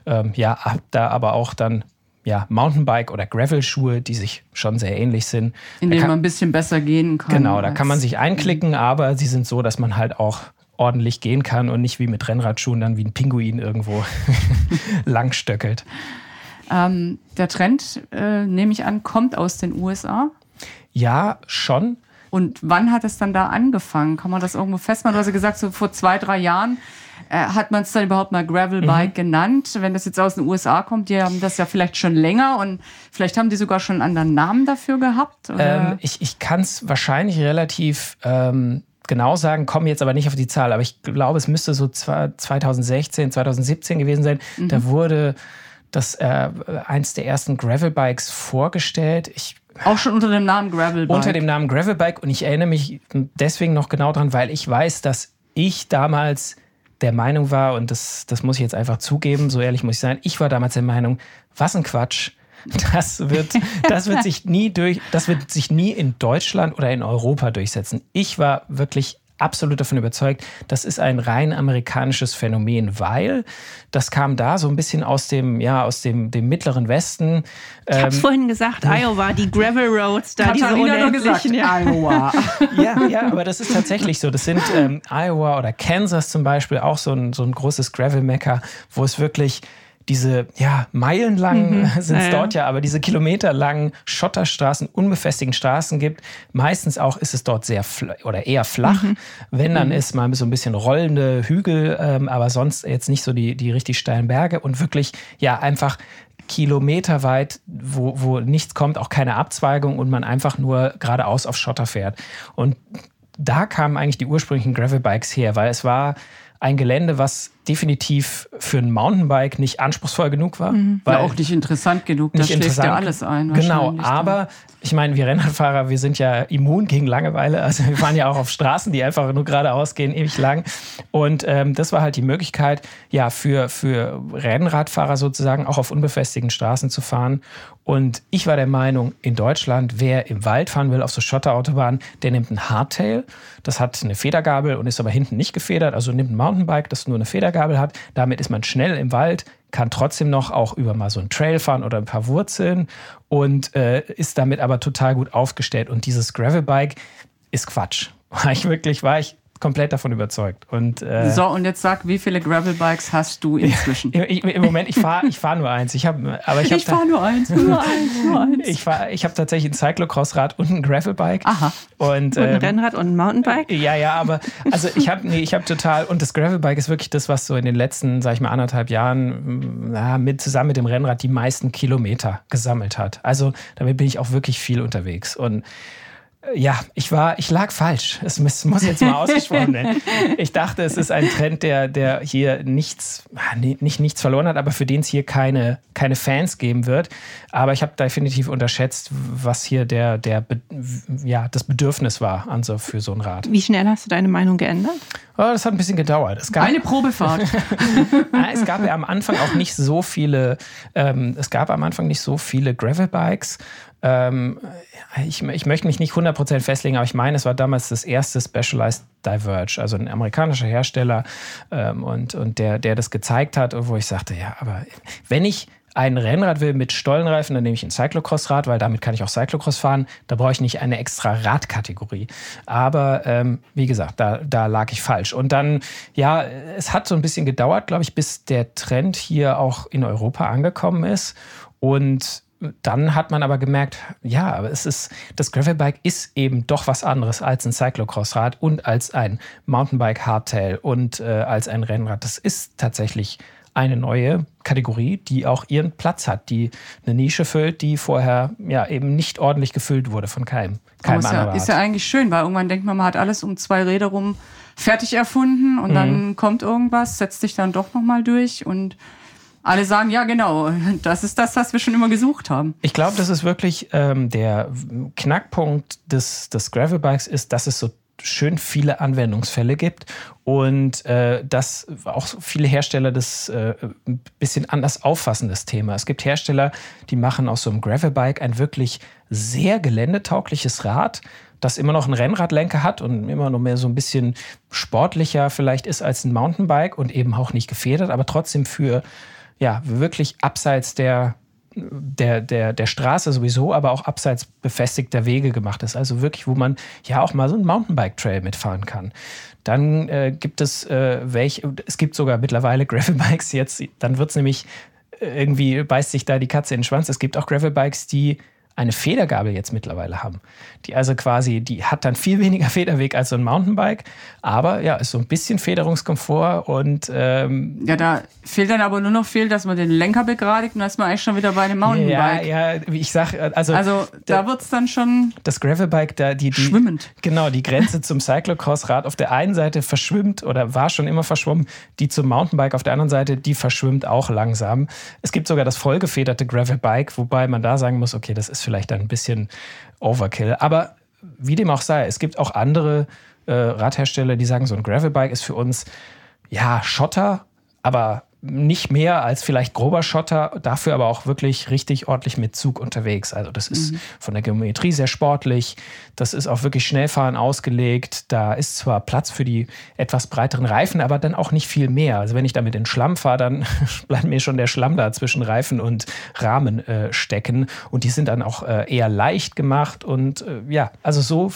S4: ähm, ja, da aber auch dann ja, Mountainbike- oder Gravel-Schuhe, die sich schon sehr ähnlich sind.
S3: In denen man ein bisschen besser gehen kann.
S4: Genau, da kann man sich einklicken, aber sie sind so, dass man halt auch ordentlich gehen kann und nicht wie mit Rennradschuhen dann wie ein Pinguin irgendwo langstöckelt.
S3: Ähm, der Trend, äh, nehme ich an, kommt aus den USA?
S4: Ja, schon.
S3: Und wann hat es dann da angefangen? Kann man das irgendwo festmachen? Du hast ja gesagt, so vor zwei, drei Jahren äh, hat man es dann überhaupt mal Gravelbike mhm. genannt. Wenn das jetzt aus den USA kommt, die haben das ja vielleicht schon länger und vielleicht haben die sogar schon einen anderen Namen dafür gehabt.
S4: Ähm, ich ich kann es wahrscheinlich relativ ähm, genau sagen, komme jetzt aber nicht auf die Zahl, aber ich glaube, es müsste so 2016, 2017 gewesen sein. Mhm. Da wurde das äh, eins der ersten Gravelbikes vorgestellt. Ich
S3: auch schon unter dem Namen Gravelbike.
S4: Unter dem Namen Gravelbike und ich erinnere mich deswegen noch genau dran, weil ich weiß, dass ich damals der Meinung war, und das, das muss ich jetzt einfach zugeben, so ehrlich muss ich sein, ich war damals der Meinung, was ein Quatsch. Das wird, das wird sich nie durch, das wird sich nie in Deutschland oder in Europa durchsetzen. Ich war wirklich absolut davon überzeugt, das ist ein rein amerikanisches Phänomen, weil das kam da so ein bisschen aus dem, ja, aus dem, dem mittleren Westen.
S2: Ich ähm, vorhin gesagt, Iowa, die Gravel Roads, da
S3: Katharina diese gesagt, Iowa.
S4: ja, ja, aber das ist tatsächlich so. Das sind ähm, Iowa oder Kansas zum Beispiel auch so ein, so ein großes Gravel-Mecker, wo es wirklich diese, ja, meilenlang mhm. sind es ja, dort ja, aber diese kilometerlangen Schotterstraßen, unbefestigten Straßen gibt. Meistens auch ist es dort sehr oder eher flach. Mhm. Wenn, dann mhm. ist mal so ein bisschen rollende Hügel, ähm, aber sonst jetzt nicht so die, die richtig steilen Berge und wirklich, ja, einfach kilometerweit, wo, wo nichts kommt, auch keine Abzweigung und man einfach nur geradeaus auf Schotter fährt. Und da kamen eigentlich die ursprünglichen Gravelbikes her, weil es war ein Gelände, was definitiv für ein Mountainbike nicht anspruchsvoll genug war. Mhm.
S3: Weil ja, auch nicht interessant genug,
S4: da schläft ja alles ein. Genau, aber ich meine, wir Rennradfahrer, wir sind ja immun gegen Langeweile. Also wir fahren ja auch auf Straßen, die einfach nur geradeaus gehen, ewig lang. Und ähm, das war halt die Möglichkeit, ja, für, für Rennradfahrer sozusagen auch auf unbefestigten Straßen zu fahren. Und ich war der Meinung, in Deutschland, wer im Wald fahren will, auf so Schotterautobahnen, der nimmt ein Hardtail. Das hat eine Federgabel und ist aber hinten nicht gefedert. Also nimmt ein Mountainbike, das nur eine Federgabel hat. Damit ist man schnell im Wald, kann trotzdem noch auch über mal so einen Trail fahren oder ein paar Wurzeln und äh, ist damit aber total gut aufgestellt. Und dieses Gravelbike ist Quatsch. War ich wirklich, war ich komplett davon überzeugt. Und,
S3: äh, so, und jetzt sag, wie viele Gravelbikes hast du inzwischen?
S4: ich, Im Moment, ich fahre ich fahr nur eins. Ich, hab, aber ich,
S3: ich fahre nur eins, nur eins, nur eins.
S4: Ich, ich habe tatsächlich ein Cyclocross-Rad und ein Gravelbike.
S3: Aha.
S2: Und, und ein ähm, Rennrad und ein Mountainbike?
S4: Ja, ja, aber also ich habe nee, hab total, und das Gravelbike ist wirklich das, was so in den letzten, sag ich mal, anderthalb Jahren na, mit, zusammen mit dem Rennrad die meisten Kilometer gesammelt hat. Also damit bin ich auch wirklich viel unterwegs. Und ja, ich war, ich lag falsch. Es muss jetzt mal ausgesprochen werden. Ich dachte, es ist ein Trend, der, der hier nichts, nicht nichts verloren hat, aber für den es hier keine, keine Fans geben wird. Aber ich habe definitiv unterschätzt, was hier der, der, ja, das Bedürfnis war an so, für so ein Rad.
S2: Wie schnell hast du deine Meinung geändert?
S4: Oh, das hat ein bisschen gedauert.
S3: Es gab, Eine Probefahrt.
S4: es gab ja am Anfang auch nicht so viele, ähm, es gab am Anfang nicht so viele Gravelbikes. Ähm, ich, ich, möchte mich nicht 100% festlegen, aber ich meine, es war damals das erste Specialized Diverge, also ein amerikanischer Hersteller ähm, und, und der, der das gezeigt hat, wo ich sagte, ja, aber wenn ich ein Rennrad will mit Stollenreifen, dann nehme ich ein Cyclocross-Rad, weil damit kann ich auch Cyclocross fahren. Da brauche ich nicht eine extra Radkategorie. Aber ähm, wie gesagt, da, da lag ich falsch. Und dann, ja, es hat so ein bisschen gedauert, glaube ich, bis der Trend hier auch in Europa angekommen ist. Und dann hat man aber gemerkt, ja, aber es ist, das Gravelbike ist eben doch was anderes als ein Cyclocross-Rad und als ein Mountainbike Hardtail und äh, als ein Rennrad. Das ist tatsächlich eine neue Kategorie, die auch ihren Platz hat, die eine Nische füllt, die vorher ja eben nicht ordentlich gefüllt wurde von keinem, keinem
S3: ist ja, ist ja eigentlich schön, weil irgendwann denkt man, man hat alles um zwei Räder rum fertig erfunden und mhm. dann kommt irgendwas, setzt sich dann doch nochmal durch und alle sagen, ja, genau, das ist das, was wir schon immer gesucht haben.
S4: Ich glaube, das ist wirklich ähm, der Knackpunkt des, des Gravelbikes ist, dass es so schön viele Anwendungsfälle gibt und äh, dass auch viele Hersteller das äh, ein bisschen anders auffassen, das Thema. Es gibt Hersteller, die machen aus so einem Gravelbike ein wirklich sehr geländetaugliches Rad, das immer noch einen Rennradlenker hat und immer noch mehr so ein bisschen sportlicher vielleicht ist als ein Mountainbike und eben auch nicht gefedert, aber trotzdem für ja, wirklich abseits der, der, der, der Straße sowieso, aber auch abseits befestigter Wege gemacht ist. Also wirklich, wo man ja auch mal so einen Mountainbike-Trail mitfahren kann. Dann äh, gibt es äh, welche, es gibt sogar mittlerweile Gravelbikes jetzt, dann wird es nämlich äh, irgendwie, beißt sich da die Katze in den Schwanz. Es gibt auch Gravelbikes, die eine Federgabel jetzt mittlerweile haben. Die also quasi, die hat dann viel weniger Federweg als so ein Mountainbike, aber ja, ist so ein bisschen Federungskomfort und ähm,
S3: ja, da fehlt dann aber nur noch viel, dass man den Lenker begradigt und dann ist man eigentlich schon wieder bei einem Mountainbike.
S4: Ja, ja, wie ich sag, also
S3: also da, da wird es dann schon
S4: das Gravelbike da die, die
S3: schwimmend.
S4: Genau, die Grenze zum Cyclocross-Rad auf der einen Seite verschwimmt oder war schon immer verschwommen, die zum Mountainbike auf der anderen Seite, die verschwimmt auch langsam. Es gibt sogar das vollgefederte Gravelbike, wobei man da sagen muss, okay, das ist vielleicht ein bisschen Overkill. Aber wie dem auch sei, es gibt auch andere äh, Radhersteller, die sagen, so ein Gravelbike ist für uns ja Schotter, aber nicht mehr als vielleicht grober Schotter, dafür aber auch wirklich richtig ordentlich mit Zug unterwegs. Also das ist mhm. von der Geometrie sehr sportlich, das ist auch wirklich Schnellfahren ausgelegt. Da ist zwar Platz für die etwas breiteren Reifen, aber dann auch nicht viel mehr. Also wenn ich damit in Schlamm fahre, dann bleibt mir schon der Schlamm da zwischen Reifen und Rahmen äh, stecken. Und die sind dann auch äh, eher leicht gemacht. Und äh, ja, also so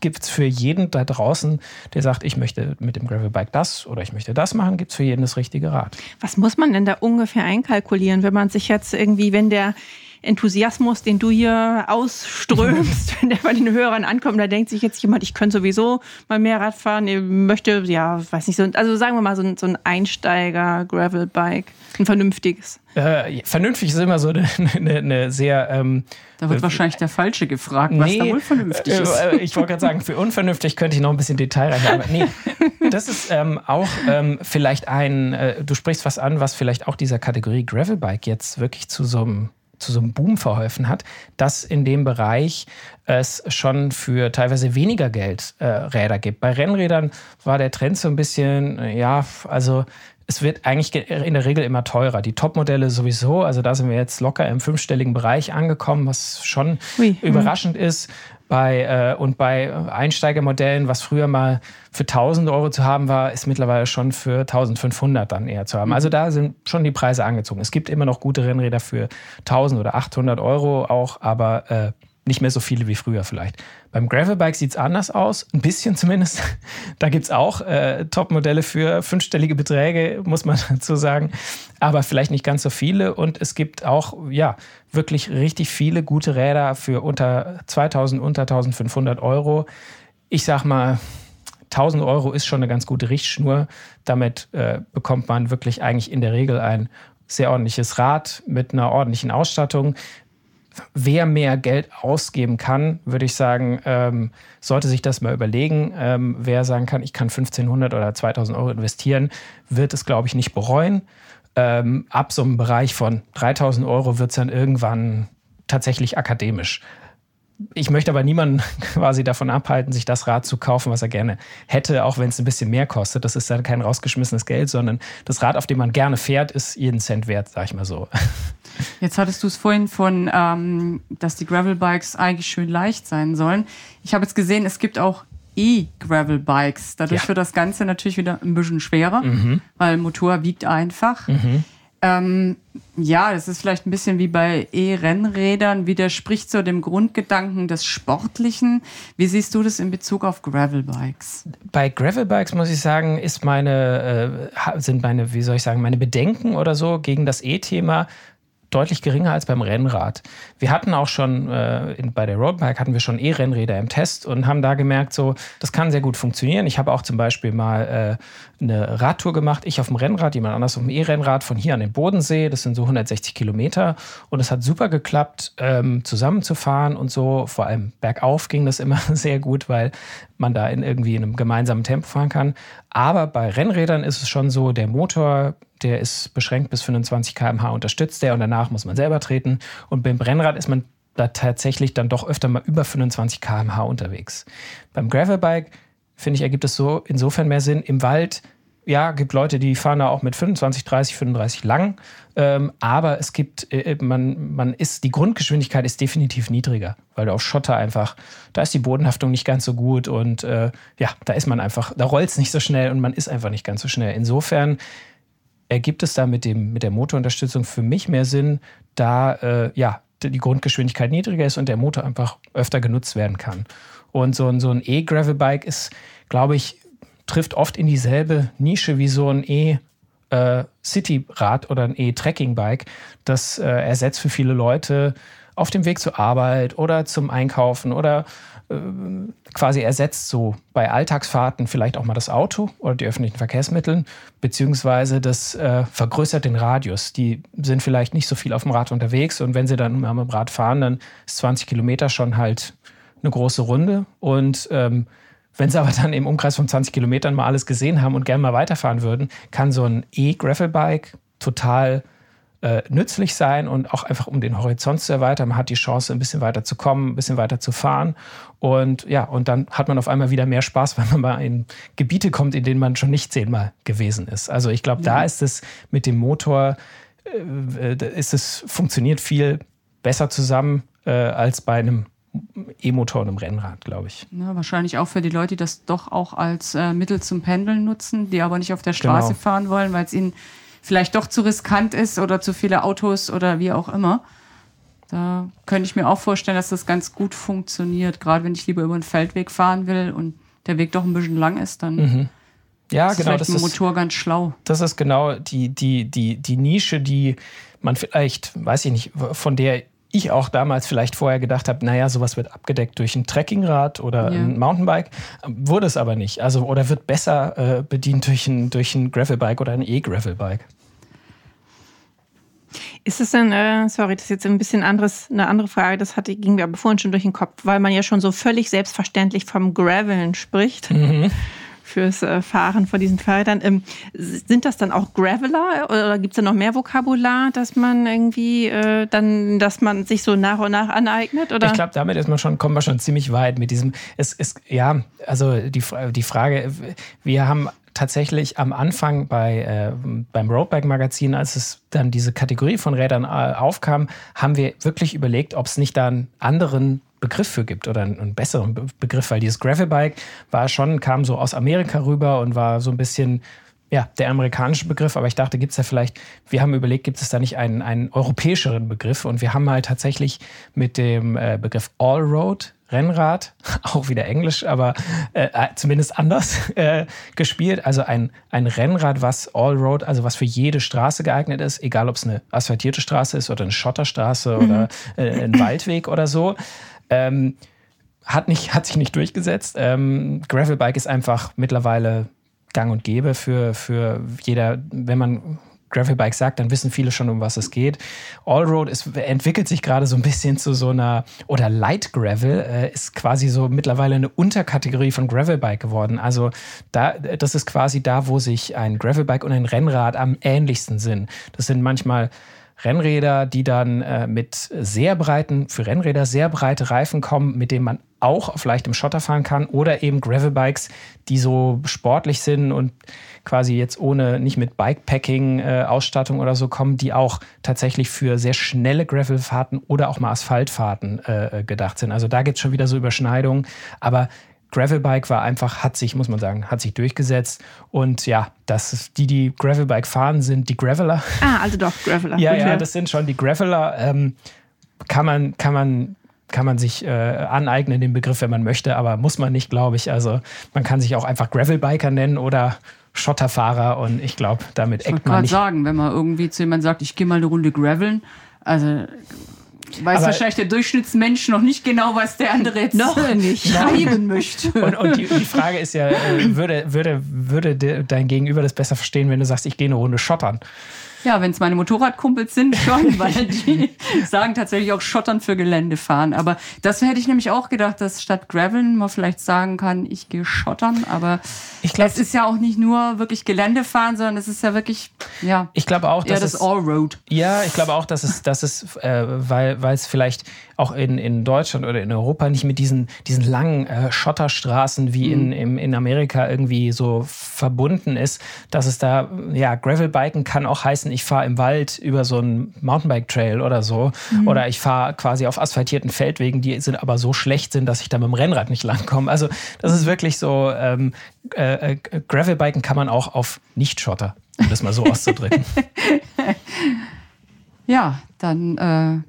S4: gibt es für jeden da draußen, der sagt, ich möchte mit dem Gravelbike das oder ich möchte das machen, gibt es für jeden das richtige Rad.
S2: Was muss man denn da ungefähr einkalkulieren, wenn man sich jetzt irgendwie, wenn der Enthusiasmus, den du hier ausströmst, wenn der bei den Hörern ankommt, da denkt sich jetzt jemand, ich könnte sowieso mal mehr Rad fahren, ich möchte, ja, weiß nicht, so, also sagen wir mal so ein, so ein Einsteiger-Gravel-Bike, ein vernünftiges.
S4: Äh, vernünftig ist immer so eine, eine, eine sehr. Ähm,
S3: da wird äh, wahrscheinlich der Falsche gefragt, was nee, da wohl vernünftig äh, ist.
S4: Äh, ich wollte gerade sagen, für unvernünftig könnte ich noch ein bisschen Detail rein. nee, das ist ähm, auch ähm, vielleicht ein, äh, du sprichst was an, was vielleicht auch dieser Kategorie Gravelbike jetzt wirklich zu so einem zu so einem Boom verholfen hat, dass in dem Bereich es schon für teilweise weniger Geld äh, Räder gibt. Bei Rennrädern war der Trend so ein bisschen, ja, also es wird eigentlich in der Regel immer teurer. Die Topmodelle sowieso, also da sind wir jetzt locker im fünfstelligen Bereich angekommen, was schon Ui, hm. überraschend ist. Bei, äh, und bei Einsteigermodellen, was früher mal für 1000 Euro zu haben war, ist mittlerweile schon für 1500 dann eher zu haben. Also da sind schon die Preise angezogen. Es gibt immer noch gute Rennräder für 1000 oder 800 Euro auch, aber äh, nicht mehr so viele wie früher vielleicht. Beim Gravelbike sieht es anders aus, ein bisschen zumindest. Da gibt es auch äh, Top-Modelle für fünfstellige Beträge, muss man dazu sagen, aber vielleicht nicht ganz so viele. Und es gibt auch, ja, wirklich richtig viele gute Räder für unter 2000, unter 1500 Euro. Ich sag mal, 1000 Euro ist schon eine ganz gute Richtschnur. Damit äh, bekommt man wirklich eigentlich in der Regel ein sehr ordentliches Rad mit einer ordentlichen Ausstattung wer mehr Geld ausgeben kann, würde ich sagen, ähm, sollte sich das mal überlegen. Ähm, wer sagen kann, ich kann 1500 oder 2000 Euro investieren, wird es, glaube ich, nicht bereuen. Ähm, ab so einem Bereich von 3000 Euro wird es dann irgendwann tatsächlich akademisch. Ich möchte aber niemanden quasi davon abhalten, sich das Rad zu kaufen, was er gerne hätte, auch wenn es ein bisschen mehr kostet. Das ist dann kein rausgeschmissenes Geld, sondern das Rad, auf dem man gerne fährt, ist jeden Cent wert, sag ich mal so.
S3: Jetzt hattest du es vorhin von, ähm, dass die Gravelbikes eigentlich schön leicht sein sollen. Ich habe jetzt gesehen, es gibt auch E-Gravel-Bikes. Dadurch ja. wird das Ganze natürlich wieder ein bisschen schwerer, mhm. weil Motor wiegt einfach. Mhm. Ähm, ja, das ist vielleicht ein bisschen wie bei E-Rennrädern, widerspricht so dem Grundgedanken des Sportlichen. Wie siehst du das in Bezug auf Gravelbikes?
S4: Bei Gravelbikes muss ich sagen, ist meine, äh, sind meine, wie soll ich sagen, meine Bedenken oder so gegen das E-Thema deutlich geringer als beim Rennrad. Wir hatten auch schon äh, in, bei der Roadbike hatten wir schon E-Rennräder im Test und haben da gemerkt, so das kann sehr gut funktionieren. Ich habe auch zum Beispiel mal äh, eine Radtour gemacht, ich auf dem Rennrad, jemand anders auf dem E-Rennrad von hier an den Bodensee. Das sind so 160 Kilometer und es hat super geklappt, ähm, zusammenzufahren und so. Vor allem bergauf ging das immer sehr gut, weil man da in irgendwie in einem gemeinsamen Tempo fahren kann. Aber bei Rennrädern ist es schon so, der Motor der ist beschränkt bis 25 km/h unterstützt der und danach muss man selber treten. Und beim Brennrad ist man da tatsächlich dann doch öfter mal über 25 km/h unterwegs. Beim Gravelbike, finde ich, ergibt es so insofern mehr Sinn. Im Wald, ja, gibt Leute, die fahren da auch mit 25, 30, 35 lang. Ähm, aber es gibt, äh, man, man ist, die Grundgeschwindigkeit ist definitiv niedriger, weil du auf Schotter einfach, da ist die Bodenhaftung nicht ganz so gut und äh, ja, da ist man einfach, da rollt es nicht so schnell und man ist einfach nicht ganz so schnell. Insofern ergibt es da mit, dem, mit der Motorunterstützung für mich mehr Sinn, da äh, ja, die Grundgeschwindigkeit niedriger ist und der Motor einfach öfter genutzt werden kann. Und so ein, so ein E-Gravel-Bike ist, glaube ich, trifft oft in dieselbe Nische wie so ein E- äh, oder ein E-Trekking-Bike. Das äh, ersetzt für viele Leute auf dem Weg zur Arbeit oder zum Einkaufen oder quasi ersetzt so bei Alltagsfahrten vielleicht auch mal das Auto oder die öffentlichen Verkehrsmittel, beziehungsweise das äh, vergrößert den Radius. Die sind vielleicht nicht so viel auf dem Rad unterwegs und wenn sie dann mal mit dem Rad fahren, dann ist 20 Kilometer schon halt eine große Runde. Und ähm, wenn sie aber dann im Umkreis von 20 Kilometern mal alles gesehen haben und gerne mal weiterfahren würden, kann so ein E-Gravelbike total äh, nützlich sein und auch einfach um den Horizont zu erweitern. Man hat die Chance, ein bisschen weiter zu kommen, ein bisschen weiter zu fahren. Und ja, und dann hat man auf einmal wieder mehr Spaß, wenn man mal in Gebiete kommt, in denen man schon nicht zehnmal gewesen ist. Also ich glaube, da ist es mit dem Motor, äh, ist es funktioniert viel besser zusammen äh, als bei einem E-Motor und einem Rennrad, glaube ich.
S3: Ja, wahrscheinlich auch für die Leute, die das doch auch als äh, Mittel zum Pendeln nutzen, die aber nicht auf der Straße genau. fahren wollen, weil es ihnen vielleicht doch zu riskant ist oder zu viele Autos oder wie auch immer. Da könnte ich mir auch vorstellen, dass das ganz gut funktioniert. Gerade wenn ich lieber über einen Feldweg fahren will und der Weg doch ein bisschen lang ist, dann mhm.
S4: ja, ist genau,
S3: das dem Motor ganz schlau.
S4: Das ist genau die, die, die, die Nische, die man vielleicht, weiß ich nicht, von der ich auch damals vielleicht vorher gedacht habe, naja, sowas wird abgedeckt durch ein Trekkingrad oder ja. ein Mountainbike. Wurde es aber nicht. Also, oder wird besser äh, bedient durch ein, durch ein Gravelbike oder ein E-Gravelbike.
S2: Ist es denn, äh, sorry, das ist jetzt ein bisschen anderes, eine andere Frage, das hatte, ging mir aber vorhin schon durch den Kopf, weil man ja schon so völlig selbstverständlich vom Graveln spricht. Mhm fürs äh, Fahren von diesen Fahrrädern. Ähm, sind das dann auch Graveler oder gibt es da noch mehr Vokabular, dass man irgendwie äh, dann, dass man sich so nach und nach aneignet? Oder?
S4: Ich glaube, damit ist man schon, kommen wir schon ziemlich weit mit diesem. Es ist ja, also die, die Frage, wir haben tatsächlich am Anfang bei, äh, beim Roadbike-Magazin, als es dann diese Kategorie von Rädern äh, aufkam, haben wir wirklich überlegt, ob es nicht da einen anderen Begriff für gibt oder einen, einen besseren Begriff, weil dieses Gravelbike war schon, kam so aus Amerika rüber und war so ein bisschen ja, der amerikanische Begriff, aber ich dachte, gibt es ja vielleicht, wir haben überlegt, gibt es da nicht einen, einen europäischeren Begriff und wir haben halt tatsächlich mit dem äh, Begriff Allroad Rennrad, auch wieder Englisch, aber äh, äh, zumindest anders äh, gespielt. Also ein, ein Rennrad, was Allroad, also was für jede Straße geeignet ist, egal ob es eine asphaltierte Straße ist oder eine Schotterstraße mhm. oder äh, ein Waldweg oder so. Ähm, hat, nicht, hat sich nicht durchgesetzt. Ähm, Gravelbike ist einfach mittlerweile gang und gäbe für, für jeder, wenn man Gravelbike sagt, dann wissen viele schon, um was es geht. Allroad ist, entwickelt sich gerade so ein bisschen zu so einer, oder Light Gravel äh, ist quasi so mittlerweile eine Unterkategorie von Gravelbike geworden. Also da, das ist quasi da, wo sich ein Gravelbike und ein Rennrad am ähnlichsten sind. Das sind manchmal Rennräder, die dann äh, mit sehr breiten, für Rennräder sehr breite Reifen kommen, mit denen man auch auf leichtem Schotter fahren kann, oder eben Gravelbikes, die so sportlich sind und quasi jetzt ohne, nicht mit Bikepacking-Ausstattung äh, oder so kommen, die auch tatsächlich für sehr schnelle Gravelfahrten oder auch mal Asphaltfahrten äh, gedacht sind. Also da gibt es schon wieder so Überschneidungen. Aber Gravelbike war einfach, hat sich, muss man sagen, hat sich durchgesetzt. Und ja, das die, die Gravelbike fahren, sind die Graveler.
S2: Ah, also doch, Graveler.
S4: ja, ja, das sind schon die Graveler. Ähm, kann man, kann man kann man sich äh, aneignen, den Begriff, wenn man möchte, aber muss man nicht, glaube ich. Also man kann sich auch einfach Gravelbiker nennen oder Schotterfahrer und ich glaube, damit eckt man nicht.
S3: Ich sagen, wenn man irgendwie zu jemandem sagt, ich gehe mal eine Runde graveln, also weiß aber wahrscheinlich der Durchschnittsmensch noch nicht genau, was der andere jetzt
S2: noch nicht
S3: schreiben möchte.
S4: Und, und die, die, Frage ist ja, äh, würde, würde, würde dein Gegenüber das besser verstehen, wenn du sagst, ich gehe eine Runde schottern?
S3: Ja, wenn es meine Motorradkumpels sind, schon, weil die sagen tatsächlich auch Schottern für Gelände fahren. Aber das hätte ich nämlich auch gedacht, dass statt Graveln man vielleicht sagen kann, ich gehe Schottern. Aber ich glaub, es ist ja auch nicht nur wirklich Gelände fahren, sondern es ist ja wirklich, ja.
S4: Ich glaube auch, dass
S3: das es, Allroad.
S4: Ja, ich glaube auch, dass es, dass es, äh, weil, weil es vielleicht auch in, in Deutschland oder in Europa nicht mit diesen, diesen langen äh, Schotterstraßen wie mhm. in, in, in Amerika irgendwie so verbunden ist, dass es da, ja, Gravelbiken kann auch heißen, ich fahre im Wald über so einen Mountainbike-Trail oder so. Mhm. Oder ich fahre quasi auf asphaltierten Feldwegen, die sind aber so schlecht sind, dass ich da mit dem Rennrad nicht langkomme. Also das ist wirklich so, ähm, äh, äh, Gravelbiken kann man auch auf Nicht-Schotter, um das mal so auszudrücken.
S3: ja, dann äh,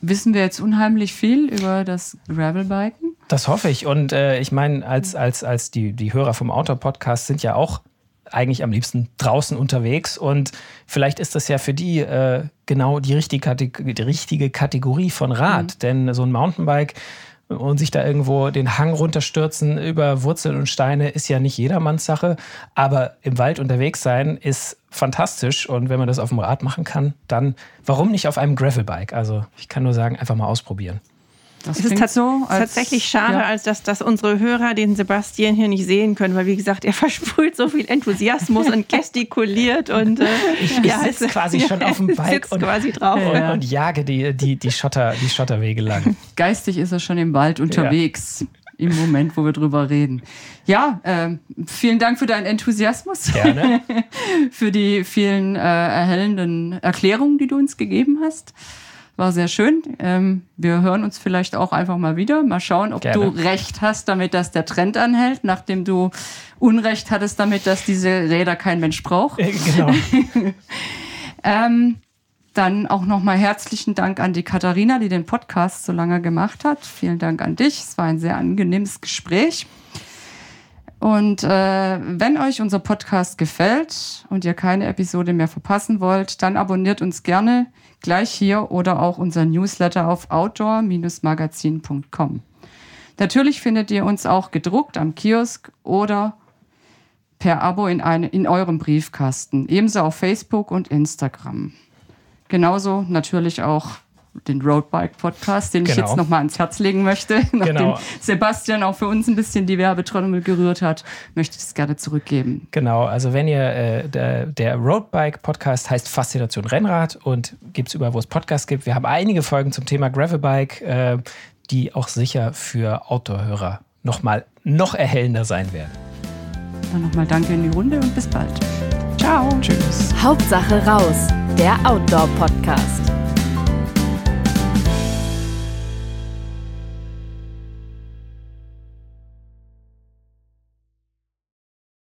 S3: wissen wir jetzt unheimlich viel über das Gravelbiken.
S4: Das hoffe ich. Und äh, ich meine, als, als, als die, die Hörer vom Auto-Podcast sind ja auch eigentlich am liebsten draußen unterwegs. Und vielleicht ist das ja für die äh, genau die richtige, die richtige Kategorie von Rad. Mhm. Denn so ein Mountainbike und sich da irgendwo den Hang runterstürzen über Wurzeln und Steine ist ja nicht jedermanns Sache. Aber im Wald unterwegs sein ist fantastisch. Und wenn man das auf dem Rad machen kann, dann warum nicht auf einem Gravelbike? Also ich kann nur sagen, einfach mal ausprobieren.
S2: Das es ist so, als, tatsächlich schade, ja. als dass, dass unsere Hörer den Sebastian hier nicht sehen können, weil wie gesagt, er versprüht so viel Enthusiasmus und gestikuliert und äh,
S4: ich, ja, sitze quasi schon auf dem Bike und,
S2: quasi drauf
S4: und, und, jage die, die, die, Schotter, die Schotterwege lang.
S3: Geistig ist er schon im Wald unterwegs. Ja. Im Moment, wo wir drüber reden. Ja, äh, vielen Dank für deinen Enthusiasmus.
S4: Gerne.
S3: für die vielen äh, erhellenden Erklärungen, die du uns gegeben hast. War sehr schön. Ähm, wir hören uns vielleicht auch einfach mal wieder. Mal schauen, ob Gerne. du recht hast, damit dass der Trend anhält, nachdem du Unrecht hattest, damit dass diese Räder kein Mensch braucht.
S4: Äh, genau.
S3: ähm, dann auch nochmal herzlichen Dank an die Katharina, die den Podcast so lange gemacht hat. Vielen Dank an dich. Es war ein sehr angenehmes Gespräch. Und äh, wenn euch unser Podcast gefällt und ihr keine Episode mehr verpassen wollt, dann abonniert uns gerne gleich hier oder auch unser Newsletter auf outdoor-magazin.com. Natürlich findet ihr uns auch gedruckt am Kiosk oder per Abo in, eine, in eurem Briefkasten, ebenso auf Facebook und Instagram. Genauso natürlich auch den Roadbike Podcast, den genau. ich jetzt genau. nochmal ans Herz legen möchte. Nachdem genau. Sebastian auch für uns ein bisschen die Werbetrommel gerührt hat, möchte ich es gerne zurückgeben.
S4: Genau, also wenn ihr, äh, der, der Roadbike Podcast heißt Faszination Rennrad und gibt es überall, wo es Podcasts gibt. Wir haben einige Folgen zum Thema Gravelbike, äh, die auch sicher für Outdoor-Hörer nochmal noch erhellender sein werden.
S3: Dann nochmal danke in die Runde und bis bald.
S2: Ciao.
S4: Tschüss.
S1: Hauptsache raus, der Outdoor-Podcast.